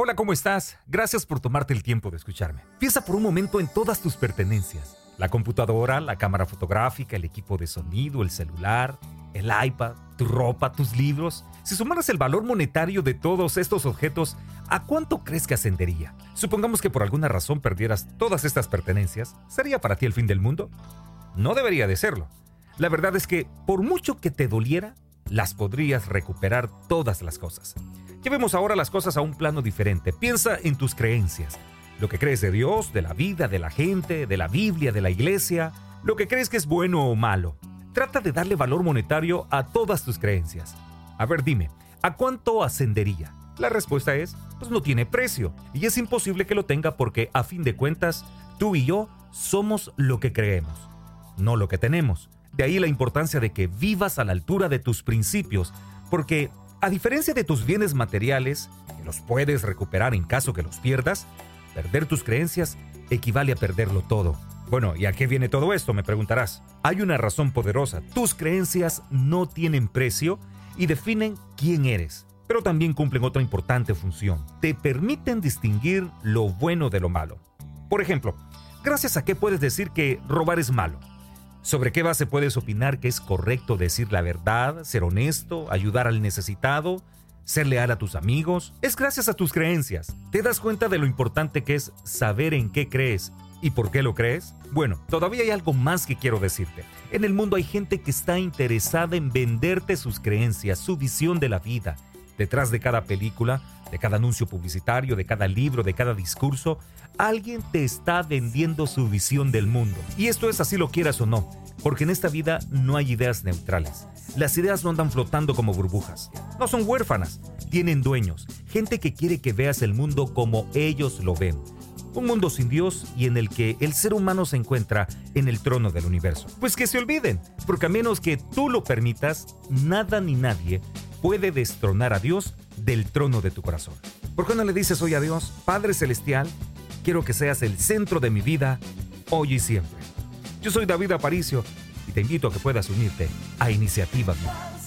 Hola, ¿cómo estás? Gracias por tomarte el tiempo de escucharme. Piensa por un momento en todas tus pertenencias. La computadora, la cámara fotográfica, el equipo de sonido, el celular, el iPad, tu ropa, tus libros. Si sumaras el valor monetario de todos estos objetos, ¿a cuánto crees que ascendería? Supongamos que por alguna razón perdieras todas estas pertenencias, ¿sería para ti el fin del mundo? No debería de serlo. La verdad es que, por mucho que te doliera, las podrías recuperar todas las cosas. Llevemos ahora las cosas a un plano diferente. Piensa en tus creencias. Lo que crees de Dios, de la vida, de la gente, de la Biblia, de la iglesia, lo que crees que es bueno o malo. Trata de darle valor monetario a todas tus creencias. A ver, dime, ¿a cuánto ascendería? La respuesta es, pues no tiene precio. Y es imposible que lo tenga porque, a fin de cuentas, tú y yo somos lo que creemos, no lo que tenemos. De ahí la importancia de que vivas a la altura de tus principios, porque a diferencia de tus bienes materiales, que los puedes recuperar en caso que los pierdas, perder tus creencias equivale a perderlo todo. Bueno, ¿y a qué viene todo esto? Me preguntarás. Hay una razón poderosa. Tus creencias no tienen precio y definen quién eres, pero también cumplen otra importante función. Te permiten distinguir lo bueno de lo malo. Por ejemplo, gracias a qué puedes decir que robar es malo. ¿Sobre qué base puedes opinar que es correcto decir la verdad, ser honesto, ayudar al necesitado, ser leal a tus amigos? Es gracias a tus creencias. ¿Te das cuenta de lo importante que es saber en qué crees y por qué lo crees? Bueno, todavía hay algo más que quiero decirte. En el mundo hay gente que está interesada en venderte sus creencias, su visión de la vida. Detrás de cada película, de cada anuncio publicitario, de cada libro, de cada discurso, alguien te está vendiendo su visión del mundo. Y esto es así lo quieras o no, porque en esta vida no hay ideas neutrales. Las ideas no andan flotando como burbujas. No son huérfanas, tienen dueños, gente que quiere que veas el mundo como ellos lo ven. Un mundo sin Dios y en el que el ser humano se encuentra en el trono del universo. Pues que se olviden, porque a menos que tú lo permitas, nada ni nadie puede destronar a Dios del trono de tu corazón. ¿Por qué no le dices hoy a Dios, Padre Celestial, quiero que seas el centro de mi vida, hoy y siempre? Yo soy David Aparicio y te invito a que puedas unirte a Iniciativa Vida.